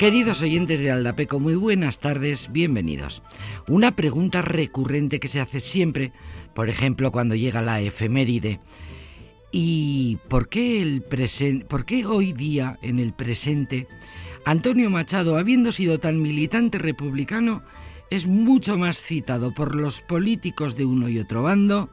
Queridos oyentes de Aldapeco, muy buenas tardes, bienvenidos. Una pregunta recurrente que se hace siempre, por ejemplo, cuando llega la efeméride. ¿Y por qué, el por qué hoy día, en el presente, Antonio Machado, habiendo sido tan militante republicano, es mucho más citado por los políticos de uno y otro bando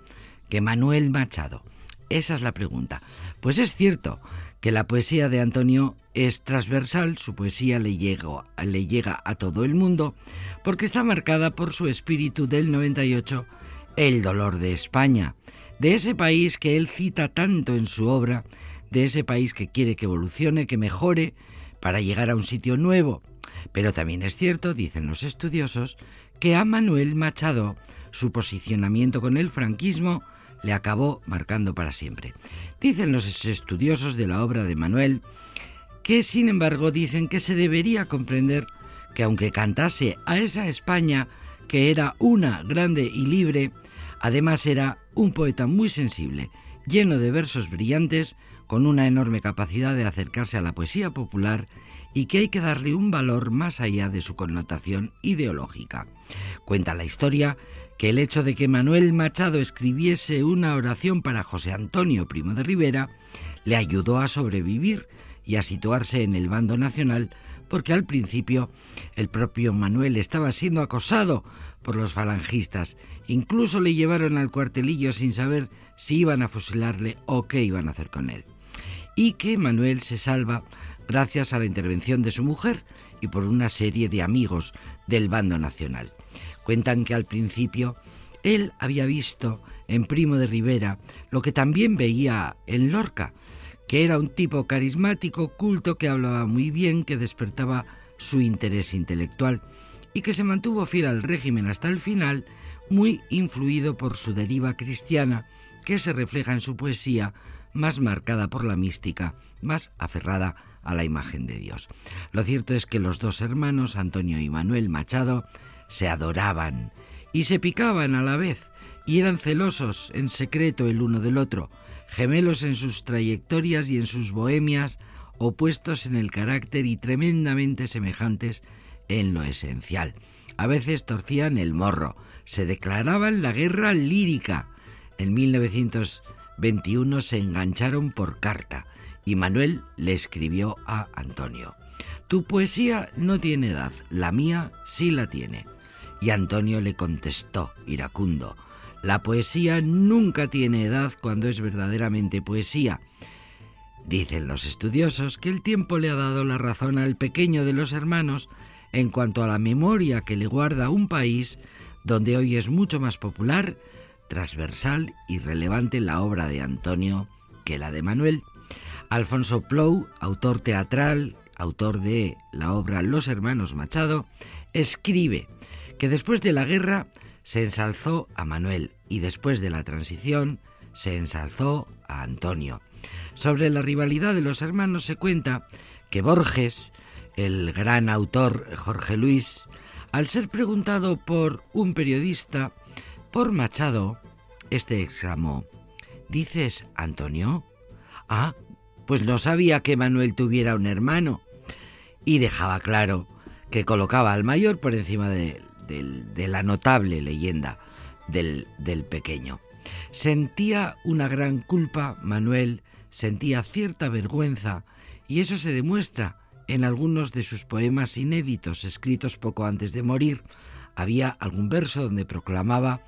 que Manuel Machado? Esa es la pregunta. Pues es cierto que la poesía de Antonio es transversal, su poesía le llega, le llega a todo el mundo, porque está marcada por su espíritu del 98, el dolor de España, de ese país que él cita tanto en su obra, de ese país que quiere que evolucione, que mejore, para llegar a un sitio nuevo. Pero también es cierto, dicen los estudiosos, que a Manuel Machado su posicionamiento con el franquismo le acabó marcando para siempre. Dicen los estudiosos de la obra de Manuel que sin embargo dicen que se debería comprender que aunque cantase a esa España que era una grande y libre, además era un poeta muy sensible, lleno de versos brillantes, con una enorme capacidad de acercarse a la poesía popular y que hay que darle un valor más allá de su connotación ideológica. Cuenta la historia que el hecho de que Manuel Machado escribiese una oración para José Antonio Primo de Rivera le ayudó a sobrevivir y a situarse en el bando nacional porque al principio el propio Manuel estaba siendo acosado por los falangistas. Incluso le llevaron al cuartelillo sin saber si iban a fusilarle o qué iban a hacer con él. Y que Manuel se salva gracias a la intervención de su mujer y por una serie de amigos del bando nacional. Cuentan que al principio él había visto en Primo de Rivera lo que también veía en Lorca, que era un tipo carismático, culto, que hablaba muy bien, que despertaba su interés intelectual y que se mantuvo fiel al régimen hasta el final, muy influido por su deriva cristiana, que se refleja en su poesía, más marcada por la mística, más aferrada a la imagen de Dios. Lo cierto es que los dos hermanos, Antonio y Manuel Machado, se adoraban y se picaban a la vez y eran celosos en secreto el uno del otro, gemelos en sus trayectorias y en sus bohemias, opuestos en el carácter y tremendamente semejantes en lo esencial. A veces torcían el morro, se declaraban la guerra lírica. En 1921 se engancharon por carta y Manuel le escribió a Antonio. Tu poesía no tiene edad, la mía sí la tiene. Y Antonio le contestó, iracundo, la poesía nunca tiene edad cuando es verdaderamente poesía. Dicen los estudiosos que el tiempo le ha dado la razón al pequeño de los hermanos en cuanto a la memoria que le guarda un país donde hoy es mucho más popular, transversal y relevante la obra de Antonio que la de Manuel. Alfonso Plou, autor teatral, autor de la obra Los Hermanos Machado, escribe que después de la guerra se ensalzó a Manuel y después de la transición se ensalzó a Antonio. Sobre la rivalidad de los hermanos se cuenta que Borges, el gran autor Jorge Luis, al ser preguntado por un periodista por Machado, este exclamó, ¿Dices Antonio? Ah, pues no sabía que Manuel tuviera un hermano. Y dejaba claro que colocaba al mayor por encima de de la notable leyenda del, del pequeño. Sentía una gran culpa, Manuel, sentía cierta vergüenza, y eso se demuestra en algunos de sus poemas inéditos escritos poco antes de morir. Había algún verso donde proclamaba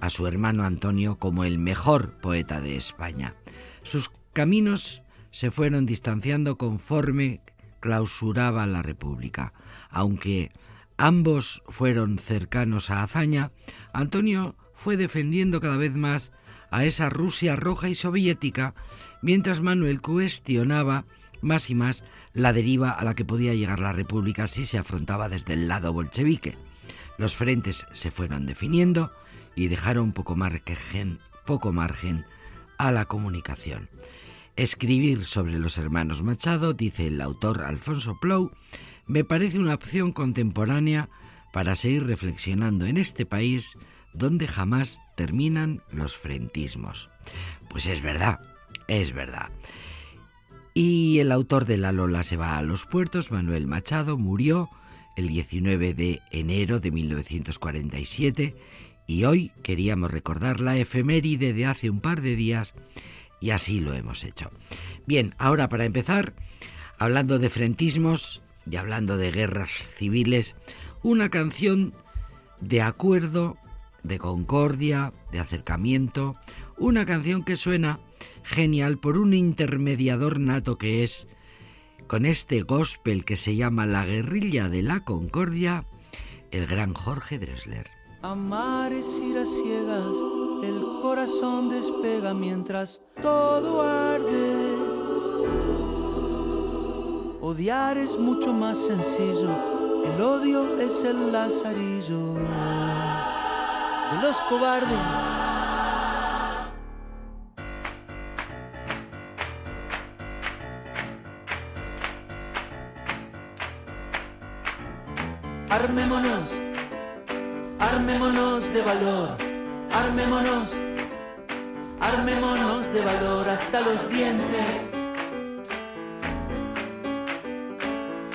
a su hermano Antonio como el mejor poeta de España. Sus caminos se fueron distanciando conforme clausuraba la República, aunque Ambos fueron cercanos a hazaña. Antonio fue defendiendo cada vez más a esa Rusia roja y soviética, mientras Manuel cuestionaba más y más la deriva a la que podía llegar la República si se afrontaba desde el lado bolchevique. Los frentes se fueron definiendo y dejaron poco margen, poco margen a la comunicación. Escribir sobre los hermanos Machado, dice el autor Alfonso Plou, me parece una opción contemporánea para seguir reflexionando en este país donde jamás terminan los frentismos. Pues es verdad, es verdad. Y el autor de La Lola se va a los puertos, Manuel Machado, murió el 19 de enero de 1947 y hoy queríamos recordar la efeméride de hace un par de días y así lo hemos hecho. Bien, ahora para empezar, hablando de frentismos y hablando de guerras civiles, una canción de acuerdo, de concordia, de acercamiento, una canción que suena genial por un intermediador nato que es con este gospel que se llama La guerrilla de la concordia, el gran Jorge Dressler. Amar es ir a ciegas, el corazón despega mientras todo arde. Odiar es mucho más sencillo, el odio es el lazarillo de los cobardes. Armémonos, armémonos de valor, armémonos, armémonos de valor hasta los dientes.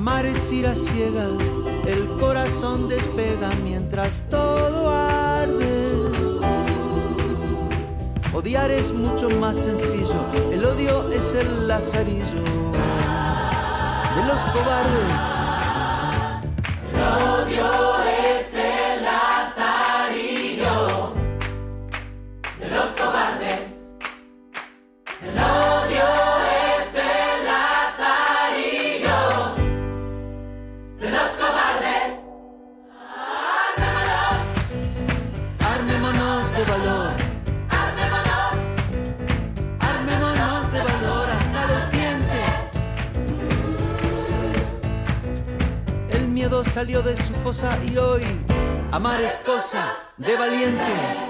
Amar es ir a ciegas, el corazón despega mientras todo arde. Odiar es mucho más sencillo, el odio es el lazarillo de los cobardes. Dios es de su fosa y hoy amar es cosa de valientes.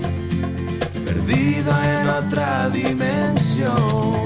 en otra dimensión.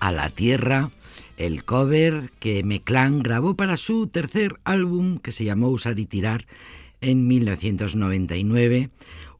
A la Tierra, el cover que Meclán grabó para su tercer álbum que se llamó Usar y Tirar en 1999.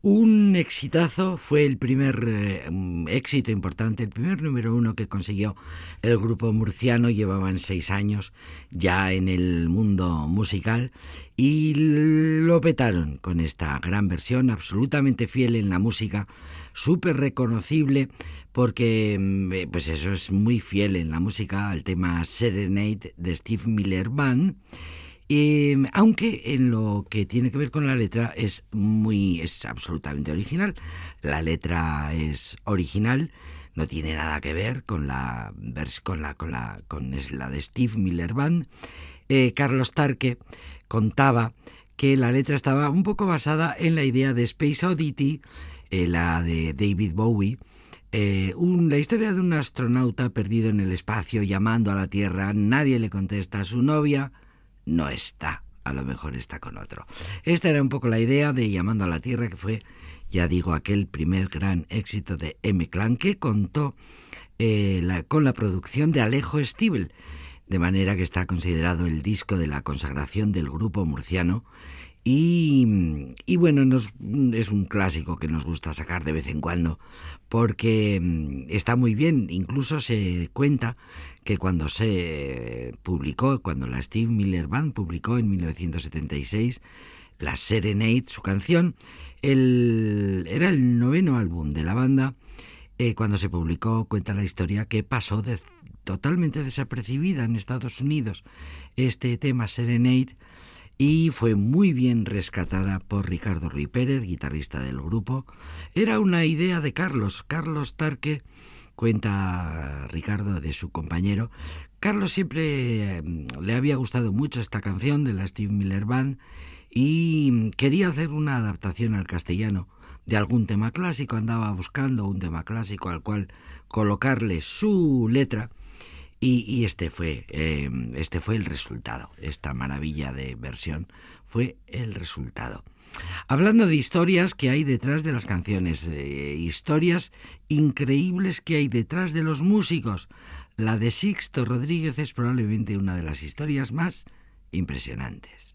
Un exitazo, fue el primer eh, éxito importante, el primer número uno que consiguió el grupo murciano, llevaban seis años ya en el mundo musical y lo petaron con esta gran versión, absolutamente fiel en la música, súper reconocible porque mm, pues eso es muy fiel en la música al tema Serenade de Steve Miller Band. Eh, aunque en lo que tiene que ver con la letra es muy es absolutamente original. La letra es original, no tiene nada que ver con la con la con la con es la de Steve Miller Band. Eh, Carlos Tarque contaba que la letra estaba un poco basada en la idea de Space Oddity, eh, la de David Bowie, eh, la historia de un astronauta perdido en el espacio llamando a la Tierra, nadie le contesta a su novia, no está. a lo mejor está con otro. Esta era un poco la idea de Llamando a la Tierra, que fue, ya digo, aquel primer gran éxito de M. Clan, que contó eh, con la producción de Alejo Stivel, de manera que está considerado el disco de la consagración del grupo murciano. Y, y bueno, nos- es un clásico que nos gusta sacar de vez en cuando, porque mm, está muy bien. Incluso se cuenta que cuando se publicó, cuando la Steve Miller Band publicó en 1976 la Serenade, su canción, el- era el noveno álbum de la banda. eh, cuando se publicó, cuenta la historia que pasó de- totalmente desapercibida en Estados Unidos este tema Serenade y fue muy bien rescatada por Ricardo Ruy Pérez, guitarrista del grupo. Era una idea de Carlos, Carlos Tarque, cuenta Ricardo de su compañero. Carlos siempre eh, le había gustado mucho esta canción de la Steve Miller Band y quería hacer una adaptación al castellano de algún tema clásico, andaba buscando un tema clásico al cual colocarle su letra y, este fue eh, este fue el resultado. Esta maravilla de versión fue el resultado. Hablando de historias que hay detrás de las canciones, eh, historias increíbles que hay detrás de los músicos. La de Sixto Rodríguez es probablemente una de las historias más impresionantes.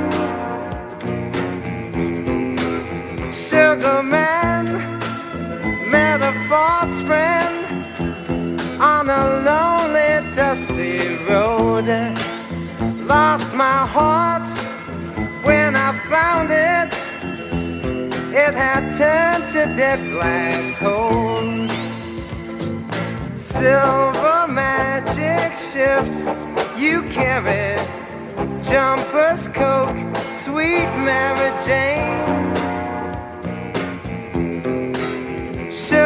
False friend on a lonely, dusty road. Lost my heart when I found it. It had turned to dead black coal. Silver magic ships you carry, jumpers, coke, sweet Mary Jane.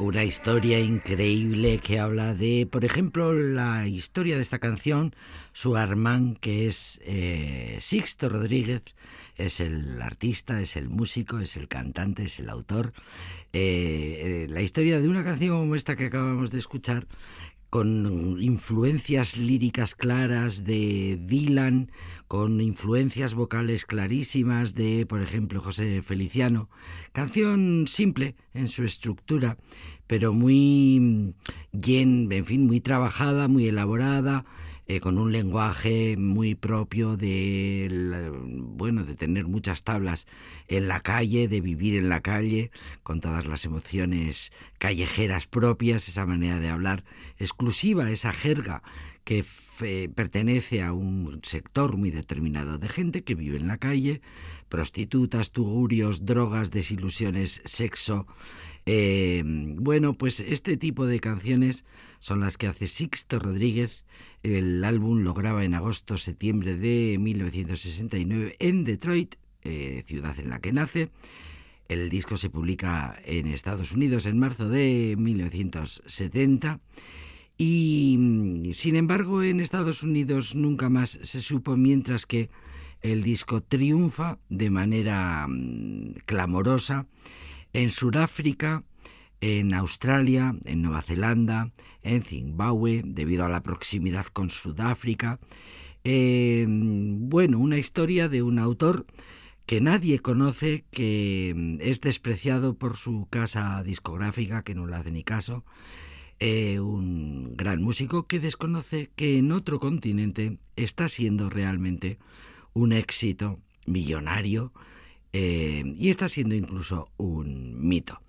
Una historia increíble que habla de, por ejemplo, la historia de esta canción, su Armán, que es eh, Sixto Rodríguez, es el artista, es el músico, es el cantante, es el autor. Eh, eh, la historia de una canción como esta que acabamos de escuchar, con influencias líricas claras de Dylan, con influencias vocales clarísimas de, por ejemplo, José Feliciano. Canción simple en su estructura, pero muy bien, en fin, muy trabajada, muy elaborada, eh, con un lenguaje muy propio de, bueno, de tener muchas tablas en la calle, de vivir en la calle, con todas las emociones callejeras propias, esa manera de hablar exclusiva, esa jerga que fe- pertenece a un sector muy determinado de gente que vive en la calle, prostitutas, tugurios, drogas, desilusiones, sexo. Eh, bueno, pues este tipo de canciones son las que hace Sixto Rodríguez. El álbum lo graba en agosto-septiembre de 1969 en Detroit, eh, ciudad en la que nace. El disco se publica en Estados Unidos en marzo de 1970 y mm, sin embargo en Estados Unidos nunca más se supo mientras que el disco triunfa de manera mm, clamorosa en Sudáfrica, en Australia, en Nueva Zelanda, en Zimbabue, debido a la proximidad con Sudáfrica. Eh, bueno, una historia de un autor que nadie conoce, que mm, es despreciado por su casa discográfica, que no le hace ni caso, eh, un gran músico que desconoce que en otro continente está siendo realmente un éxito millonario eh, y está siendo incluso un mito.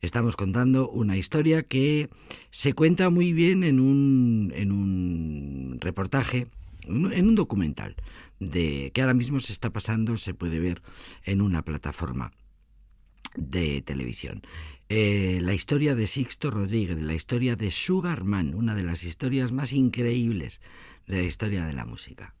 Estamos contando una historia que se cuenta muy bien en un, en un reportaje, en un documental, de, que ahora mismo se está pasando, se puede ver en una plataforma de televisión. Eh, la historia de Sixto Rodríguez, la historia de Sugarman, una de las historias más increíbles de la historia de la música.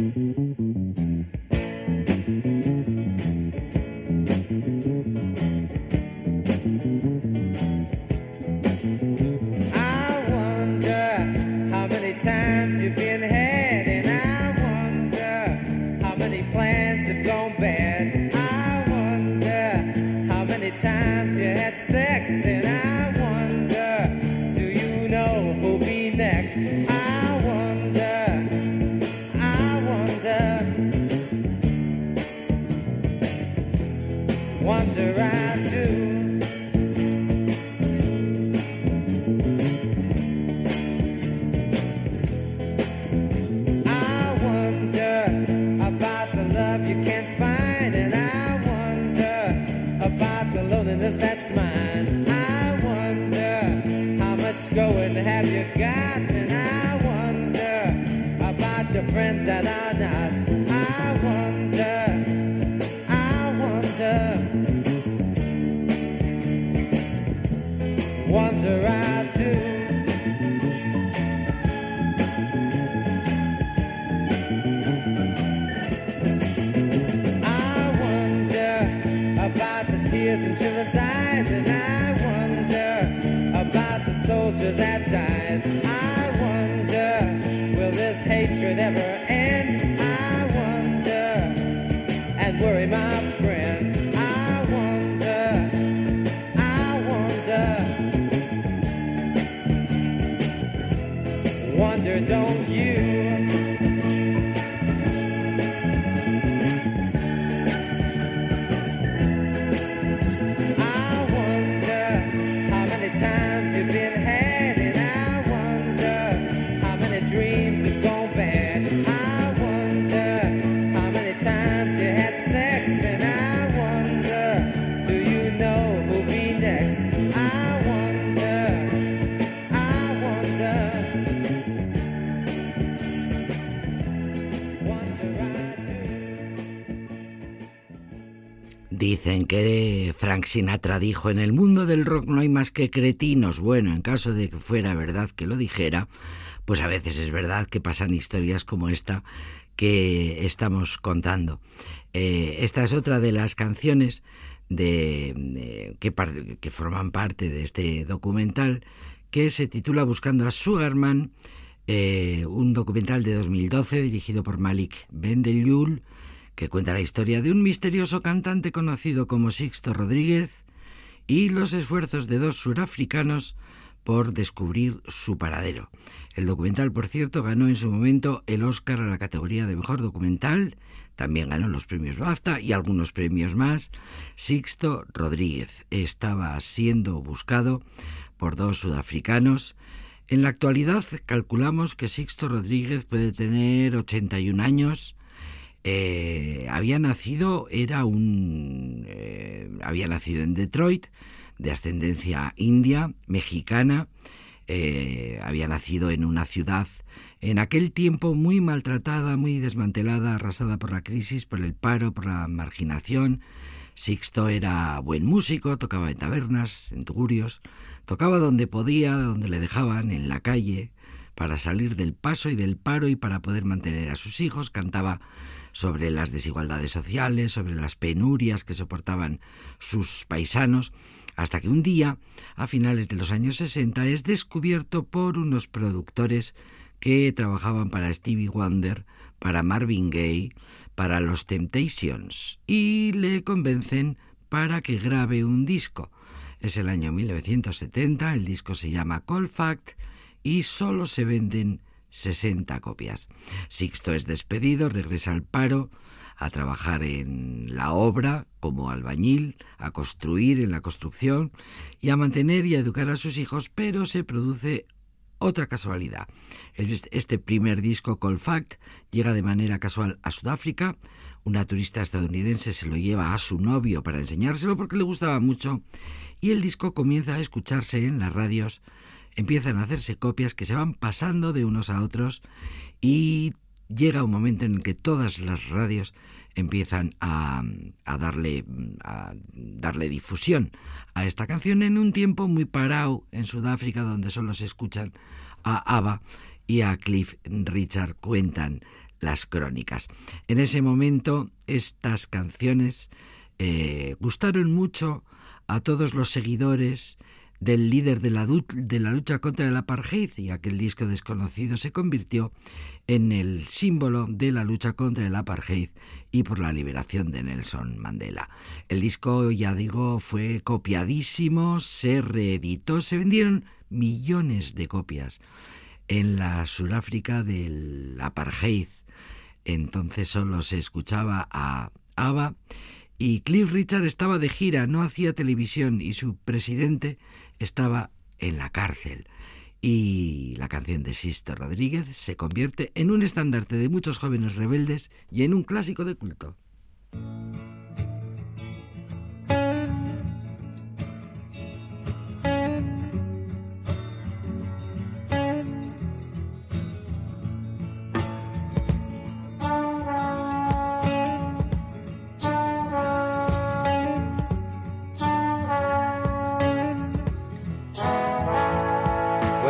Mm-hmm. Frank Sinatra dijo, en el mundo del rock no hay más que cretinos. Bueno, en caso de que fuera verdad que lo dijera, pues a veces es verdad que pasan historias como esta que estamos contando. Eh, esta es otra de las canciones de, que, que forman parte de este documental que se titula Buscando a Sugarman, eh, un documental de 2012 dirigido por Malik Bendelyul, que cuenta la historia de un misterioso cantante conocido como Sixto Rodríguez y los esfuerzos de dos surafricanos por descubrir su paradero. El documental, por cierto, ganó en su momento el Oscar a la categoría de mejor documental, también ganó los premios BAFTA y algunos premios más. Sixto Rodríguez estaba siendo buscado por dos sudafricanos. En la actualidad calculamos que Sixto Rodríguez puede tener 81 años. Eh, había nacido, era un. eh, había nacido en Detroit, de ascendencia india, mexicana. eh, había nacido en una ciudad en aquel tiempo muy maltratada, muy desmantelada, arrasada por la crisis, por el paro, por la marginación. Sixto era buen músico, tocaba en tabernas, en tugurios, tocaba donde podía, donde le dejaban, en la calle, para salir del paso y del paro y para poder mantener a sus hijos, cantaba sobre las desigualdades sociales, sobre las penurias que soportaban sus paisanos, hasta que un día, a finales de los años 60, es descubierto por unos productores que trabajaban para Stevie Wonder, para Marvin Gaye, para los Temptations, y le convencen para que grabe un disco. Es el año 1970, el disco se llama Cold Fact y solo se venden 60 copias. Sixto es despedido, regresa al paro, a trabajar en la obra como albañil, a construir en la construcción y a mantener y a educar a sus hijos, pero se produce otra casualidad. Este primer disco, Cold Fact, llega de manera casual a Sudáfrica. Una turista estadounidense se lo lleva a su novio para enseñárselo porque le gustaba mucho y el disco comienza a escucharse en las radios. Empiezan a hacerse copias que se van pasando de unos a otros y llega un momento en que todas las radios empiezan a, a, darle, a darle difusión a esta canción en un tiempo muy parado en Sudáfrica donde solo se escuchan a ABBA y a Cliff Richard cuentan las crónicas. En ese momento estas canciones eh, gustaron mucho a todos los seguidores del líder de la, de la, lucha contra el apartheid y aquel disco desconocido se convirtió en el símbolo de la lucha contra el apartheid y por la liberación de Nelson Mandela. El disco, ya digo, fue copiadísimo, se reeditó, se vendieron millones de copias en la Sudáfrica del apartheid. Entonces solo se escuchaba a ABBA y Cliff Richard estaba de gira, no hacía televisión y su presidente estaba en la cárcel. Y la canción de Sisto Rodríguez se convierte en un estandarte de muchos jóvenes rebeldes y en un clásico de culto.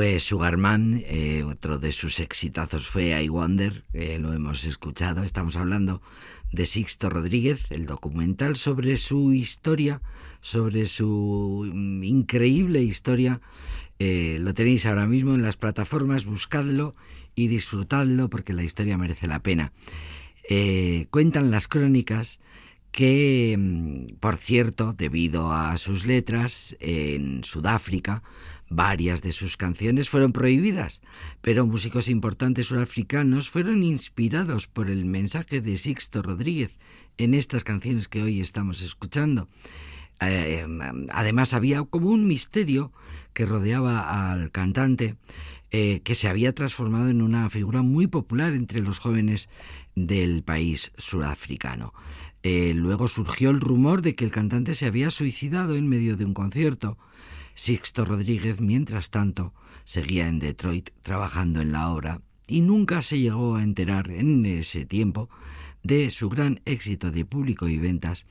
Fue Sugarman, eh, otro de sus exitazos fue I Wonder, lo hemos escuchado. Estamos hablando de Sixto Rodríguez, el documental sobre su historia, sobre su mm, increíble historia. Eh, lo tenéis ahora mismo en las plataformas, buscadlo y disfrutadlo porque la historia merece la pena. Eh, cuentan las crónicas que, mm, por cierto, debido a sus letras, en Sudáfrica, Varias de sus canciones fueron prohibidas, pero músicos importantes surafricanos fueron inspirados por el mensaje de Sixto Rodríguez en estas canciones que hoy estamos escuchando. Eh, además había como un misterio que rodeaba al cantante eh, que se había transformado en una figura muy popular entre los jóvenes del país surafricano. Eh, luego surgió el rumor de que el cantante se había suicidado en medio de un concierto Sixto Rodríguez, mientras tanto, seguía en Detroit trabajando en la obra y nunca se llegó a enterar en ese tiempo de su gran éxito de público y ventas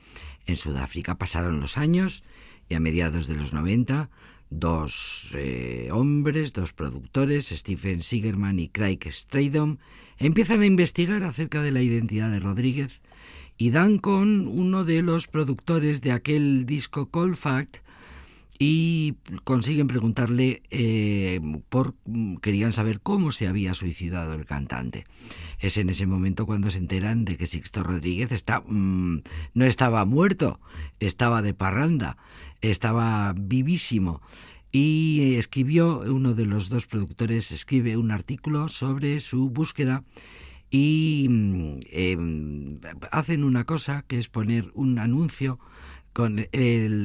en Sudáfrica. Pasaron los años y a mediados de los 90, dos eh, hombres, dos productores, Stephen Sigerman y Craig Stradom, empiezan a investigar acerca de la identidad de Rodríguez y dan con uno de los productores de aquel disco Cold Fact y consiguen preguntarle eh, por querían saber cómo se había suicidado el cantante. Es en ese momento cuando se enteran de que Sixto Rodríguez está mm, no estaba muerto, estaba de parranda, estaba vivísimo y escribió uno de los dos productores escribe un artículo sobre su búsqueda y mm, em, hacen una cosa que es poner un anuncio con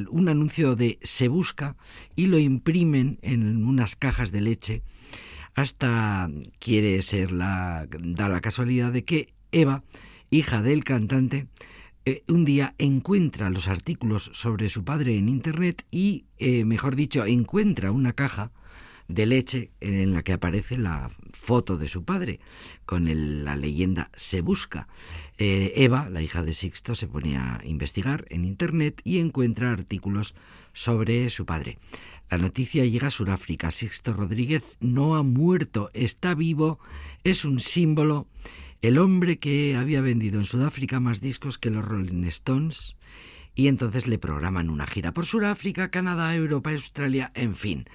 un anuncio de se busca y lo imprimen en unas cajas de leche. Hasta quiere ser la da la casualidad de que Eva, hija del cantante, eh, un día encuentra los artículos sobre su padre en internet y, eh, mejor dicho, encuentra una caja de leche en la que aparece la foto de su padre con la leyenda Se busca. Eh, Eva, la hija de Sixto, se pone a investigar en Internet y encuentra artículos sobre su padre. La noticia llega a Sudáfrica. Sixto Rodríguez no ha muerto, está vivo, es un símbolo. El hombre que había vendido en Sudáfrica más discos que los Rolling Stones. Y entonces le programan una gira por Sudáfrica, Canadá, Europa, Australia, en fin.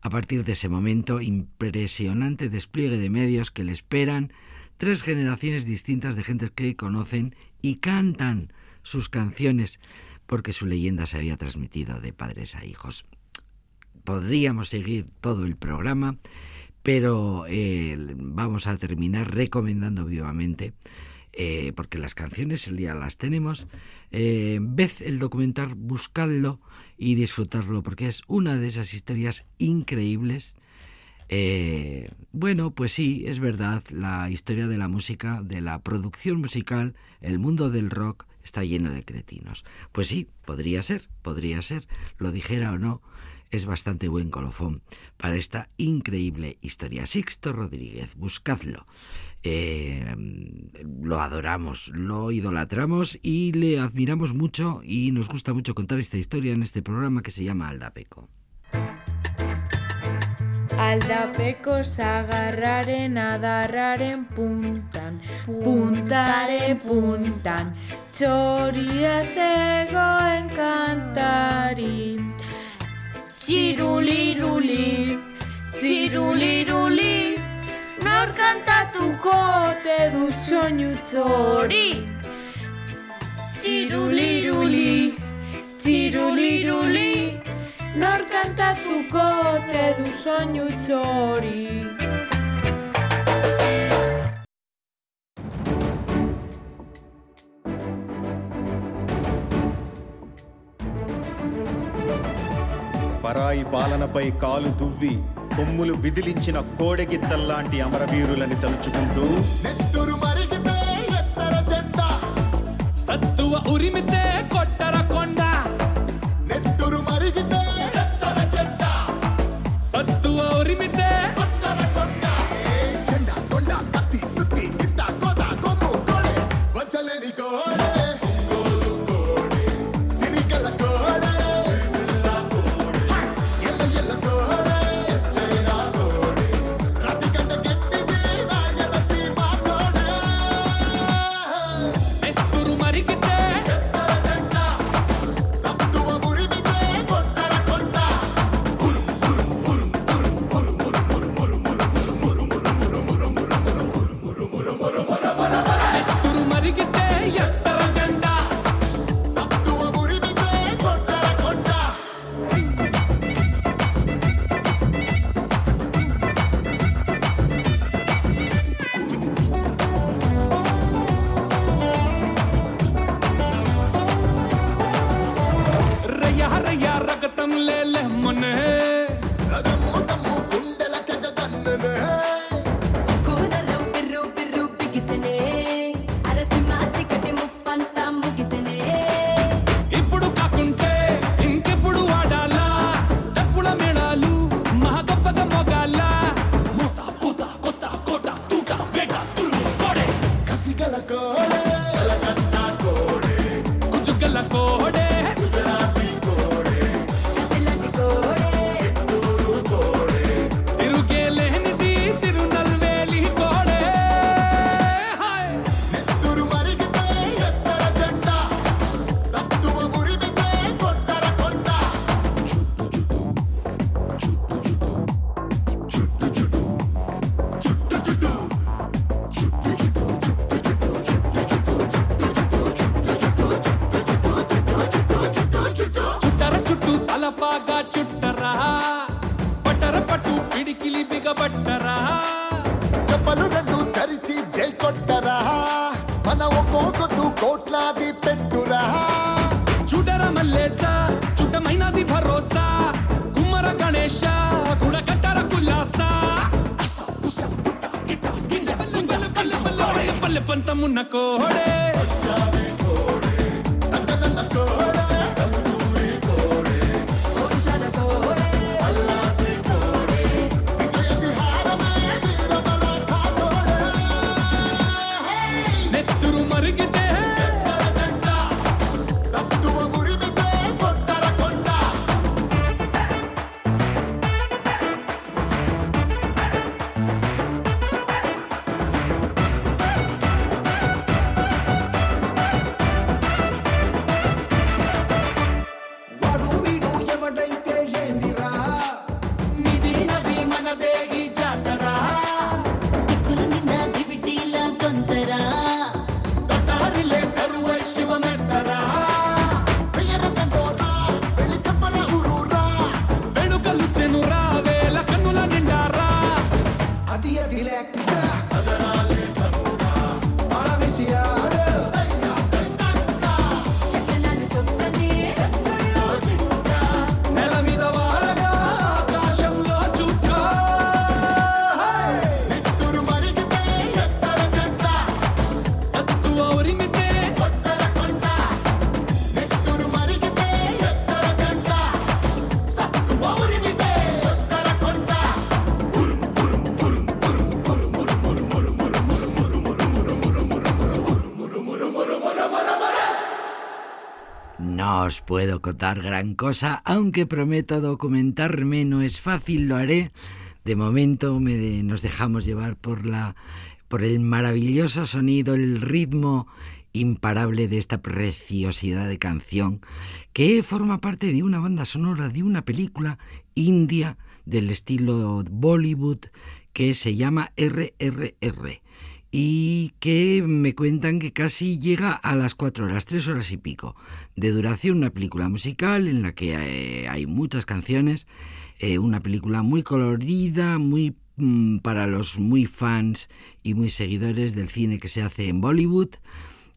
A partir de ese momento, impresionante despliegue de medios que le esperan, tres generaciones distintas de gentes que conocen y cantan sus canciones, porque su leyenda se había transmitido de padres a hijos. Podríamos seguir todo el programa, pero eh, vamos a terminar recomendando vivamente eh, porque las canciones ya las tenemos. Eh, ved el documental, buscadlo y disfrutarlo, porque es una de esas historias increíbles. Eh, bueno, pues sí, es verdad, la historia de la música, de la producción musical, el mundo del rock está lleno de cretinos. Pues sí, podría ser, podría ser, lo dijera o no, es bastante buen colofón para esta increíble historia. Sixto Rodríguez, buscadlo. Em, lo adoramos, lo idolatramos y le admiramos mucho y nos gusta mucho contar esta historia en este programa que se llama Aldapeco. Aldapekos agarraren, adarraren puntan, puntaren, puntan, txoria zegoen kantari. Txiruliruli, txiruliruli, nor kantatuko ote du soinu txori. Txiruliruli, txiruliruli, nor kantatuko ote du soinu txori. పరాయి పాలనపై కాలు దువ్వి కొమ్ములు విదిలించిన కోడెగిత్తల్లాంటి అమరవీరులని తలుచుకుంటూ నెత్తురు మరిగితే ఎత్తర జెండా. సత్తువ ఉరిమితే కొట్ట Matia Dilecta. puedo contar gran cosa, aunque prometo documentarme, no es fácil, lo haré. De momento me nos dejamos llevar por la por el maravilloso sonido, el ritmo imparable de esta preciosidad de canción que forma parte de una banda sonora de una película india del estilo Bollywood que se llama RRR y que me cuentan que casi llega a las cuatro horas, tres horas y pico de duración, una película musical en la que eh, hay muchas canciones, eh, una película muy colorida, muy mm, para los muy fans y muy seguidores del cine que se hace en Bollywood.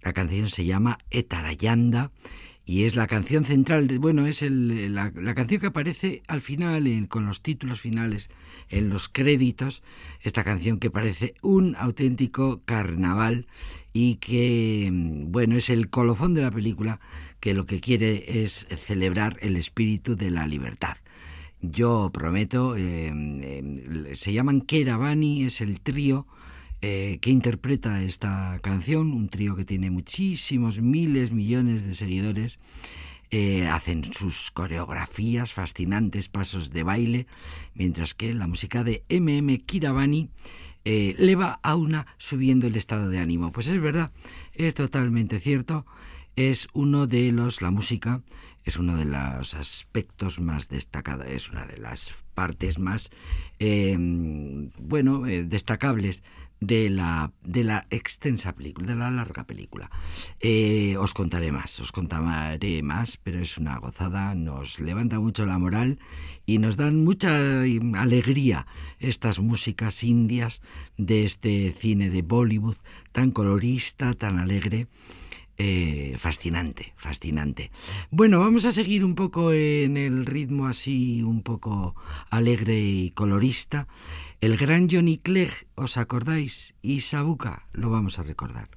La canción se llama Etarayanda y es la canción central, bueno, es el- la, canción que aparece al final, con los títulos finales, en los créditos, esta canción que parece un auténtico carnaval y que, mm, bueno, es el colofón de la película que lo que quiere es celebrar el espíritu de la libertad. Yo prometo, eh, eh, se llaman Keravani, es el trío eh, que interpreta esta canción, un trío que tiene muchísimos, miles, millones de seguidores. Eh, hacen sus coreografías, fascinantes pasos de baile, mientras que la música de MM Kiravani eh, le va a una subiendo el estado de ánimo. Pues es verdad, es totalmente cierto. Es uno de los, la música es uno de los aspectos más destacados, es una de las partes más, eh, bueno, eh, destacables de la, de la extensa película, de la larga película. Eh, os contaré más, os contaré más, pero es una gozada, nos levanta mucho la moral y nos dan mucha alegría estas músicas indias de este cine de Bollywood tan colorista, tan alegre. Eh, fascinante, fascinante. Bueno, vamos a seguir un poco en el ritmo así, un poco alegre y colorista. El gran Johnny Clegg, ¿os acordáis? Y Sabuca, lo vamos a recordar.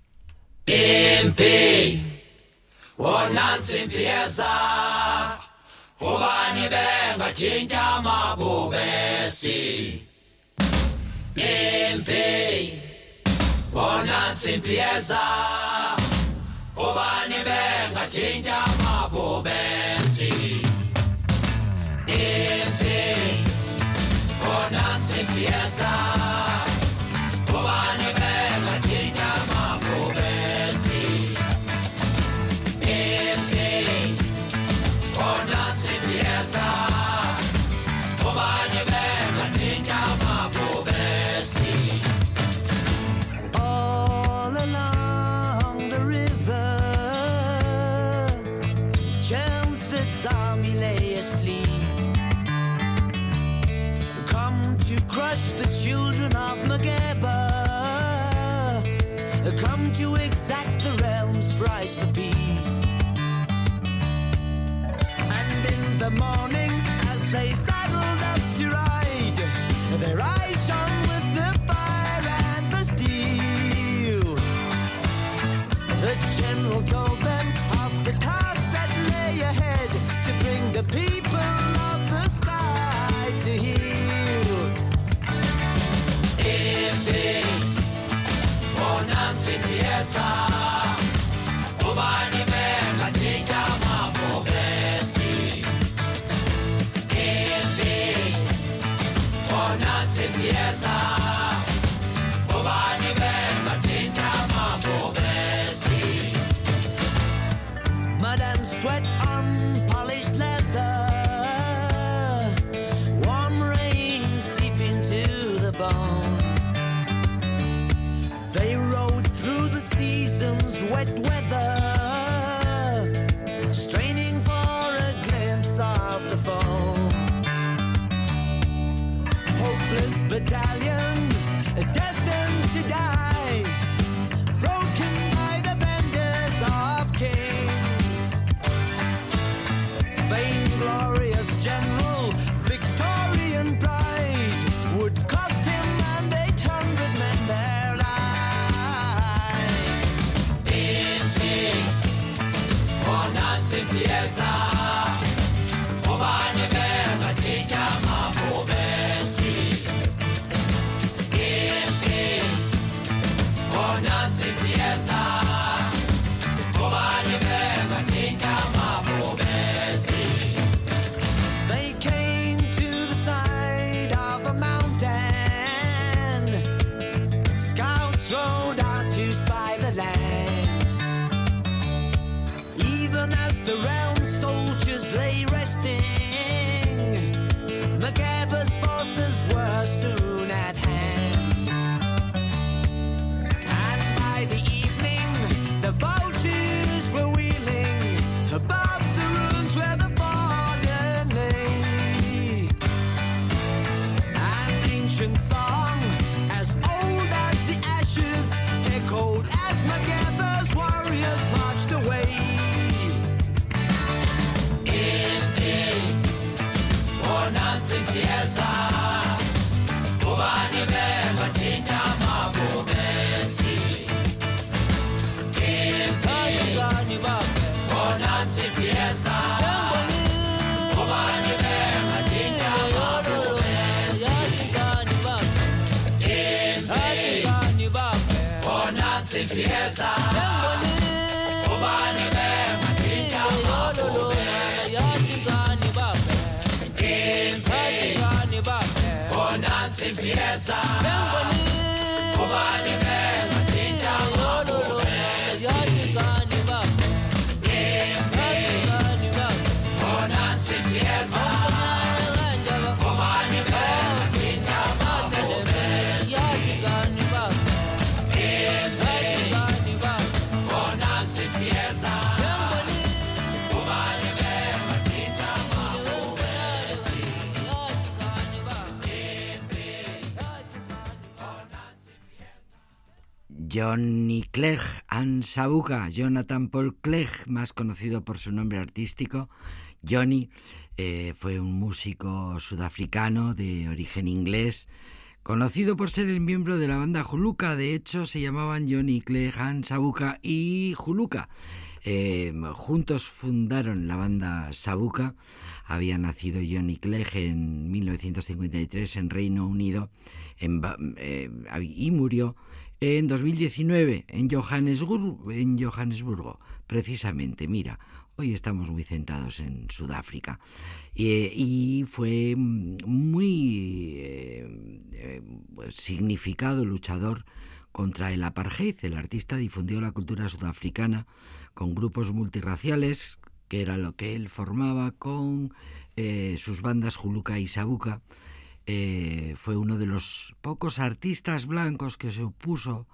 Chinja mabo besi. Dimpi. Konan simpiasa. To the children of Mageba. Come to exact the realm's price for peace. And in the morning, as they time. Johnny Clegg Ansabuca, Jonathan Paul Clegg, más conocido por su nombre artístico. Johnny eh, fue un músico sudafricano de origen inglés, conocido por ser el miembro de la banda Juluka. De hecho, se llamaban Johnny Clegg Ansabuca y Juluka. Eh, juntos fundaron la banda Sabuca. Había nacido Johnny Clegg en 1953 en Reino Unido eh, y murió en 2019 en Johannesburgo, en Johannesburgo, precisamente. Mira, hoy estamos muy centrados en Sudáfrica Eh, y fue mm, muy eh, eh, pues, significado luchador contra el apartheid. El artista difundió la cultura sudafricana con grupos multirraciales, que era lo que él formaba con eh, sus bandas Juluka y Sabuca. Eh, fue uno de los pocos artistas blancos que se opuso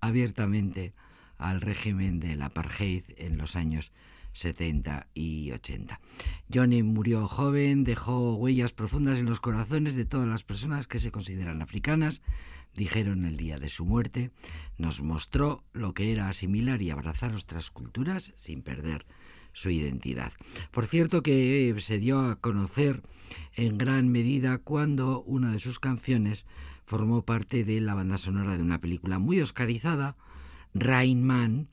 abiertamente al régimen del apartheid en los años 70 y 80. Johnny murió joven, dejó huellas profundas en los corazones de todas las personas que se consideran africanas, dijeron el día de su muerte, nos mostró lo que era asimilar y abrazar otras culturas sin perder su identidad. Por cierto que eh, se dio a conocer en gran medida cuando una de sus canciones formó parte de la banda sonora de una película muy oscarizada, Rain Man,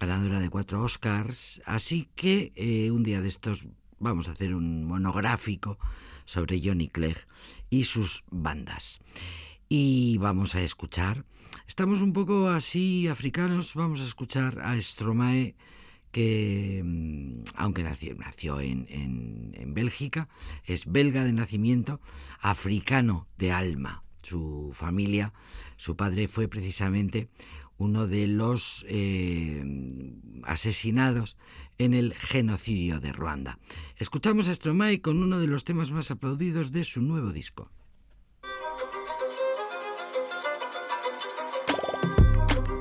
ganadora de cuatro Oscars, así que eh, un día de estos vamos a hacer un monográfico sobre Johnny Clegg y sus bandas. Y vamos a escuchar, estamos un poco así africanos, vamos a escuchar a Stromae, que mm, aunque nació, en, en- en Bélgica, es belga de nacimiento, africano de alma. Su familia, su padre fue precisamente uno de los eh, asesinados en el genocidio de Ruanda. Escuchamos a Stromae con uno de los temas más aplaudidos de su nuevo disco.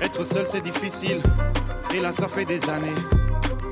Être seul c'est difficile, et là ça fait.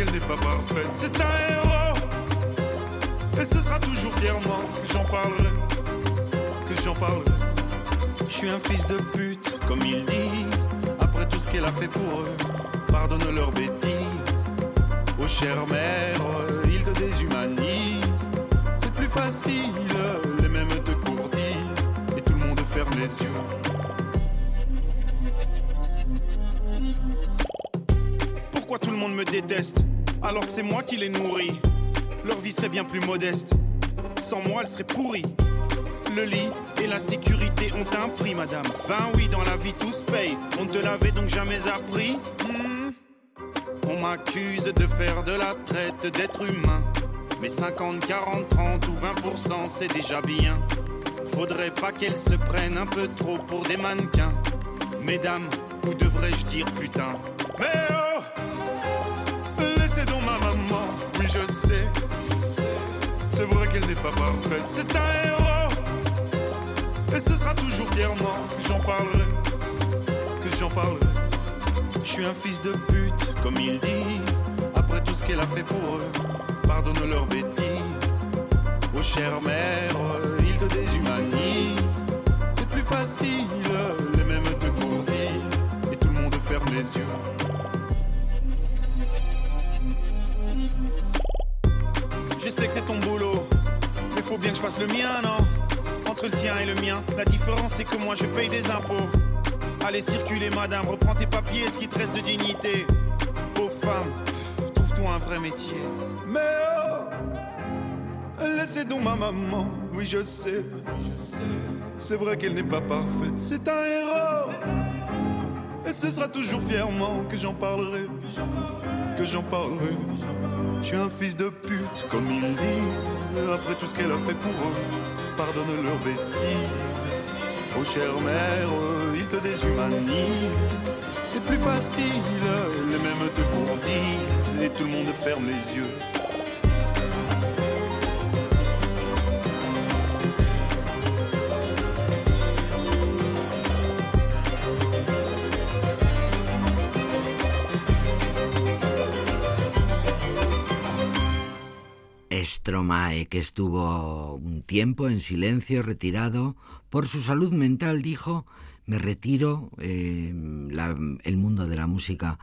qu'elle n'est pas parfaite, c'est un héros. Et ce sera toujours fièrement que j'en parlerai, que j'en parlerai. Je suis un fils de pute, comme ils disent. Après tout ce qu'elle a fait pour eux, pardonne leurs bêtises. Oh chère mère, ils te déshumanisent. C'est plus facile, les mêmes te courtisent. Et tout le monde ferme les yeux. Pourquoi tout le monde me déteste? Alors que c'est moi qui les nourris Leur vie serait bien plus modeste. Sans moi, elle serait pourrie. Le lit et la sécurité ont un prix, madame. Ben oui, dans la vie, tout se paye. On ne te l'avait donc jamais appris. Hmm. On m'accuse de faire de la traite d'êtres humains. Mais 50, 40, 30 ou 20%, c'est déjà bien. Faudrait pas qu'elles se prennent un peu trop pour des mannequins. Mesdames, ou devrais-je dire putain? Donc ma maman, oui je sais. C'est vrai qu'elle n'est pas parfaite, c'est un héros. Et ce sera toujours fièrement que j'en parlerai. Que j'en parlerai. Je suis un fils de pute, comme ils disent. Après tout ce qu'elle a fait pour eux, pardonne leurs bêtises. Oh chère mère, ils te déshumanisent. C'est plus facile, les mêmes te courtisent. Et tout le monde ferme les yeux. Faut bien que je fasse le mien, non Entre le tien et le mien, la différence c'est que moi je paye des impôts. Allez circuler madame, reprends tes papiers, ce qui te reste de dignité. Pauvre femme, trouve-toi un vrai métier. Mais oh, laissez donc ma maman, oui je sais, c'est vrai qu'elle n'est pas parfaite, c'est un héros. Et ce sera toujours fièrement que j'en parlerai, que j'en parlerai. Je suis un fils de pute, comme ils disent, après tout ce qu'elle a fait pour eux, pardonne leurs bêtises. Oh chère mère, ils te déshumanisent. C'est plus facile, les mêmes te courtisent, et tout le monde ferme les yeux. Stromae, que estuvo un tiempo en silencio, retirado, por su salud mental, dijo, me retiro, eh, la- el mundo de la música,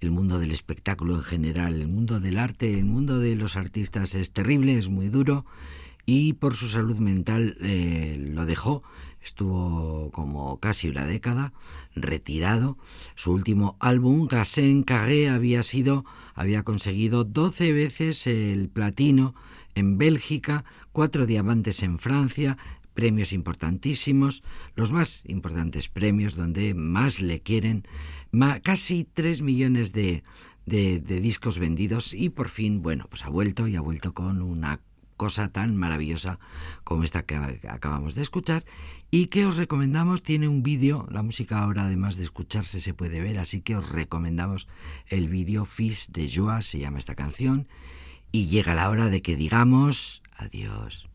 el mundo del espectáculo en general, el mundo del arte, el mundo de los artistas es terrible, es muy duro, y por su salud mental eh, lo dejó, estuvo como casi una década retirado. Su último álbum, Gassen Carré, había sido, había conseguido 12 veces el platino en Bélgica, cuatro diamantes en Francia, premios importantísimos, los más importantes premios donde más le quieren, ma- casi 3 millones de, de- de discos vendidos y por fin, bueno, pues ha vuelto y ha vuelto con una cosa tan maravillosa como esta que acabamos de escuchar y que os recomendamos, tiene un vídeo, la música ahora además de escucharse se puede ver, así que os recomendamos el vídeo Fils de Joie, se llama esta canción, y llega la hora de que digamos adiós.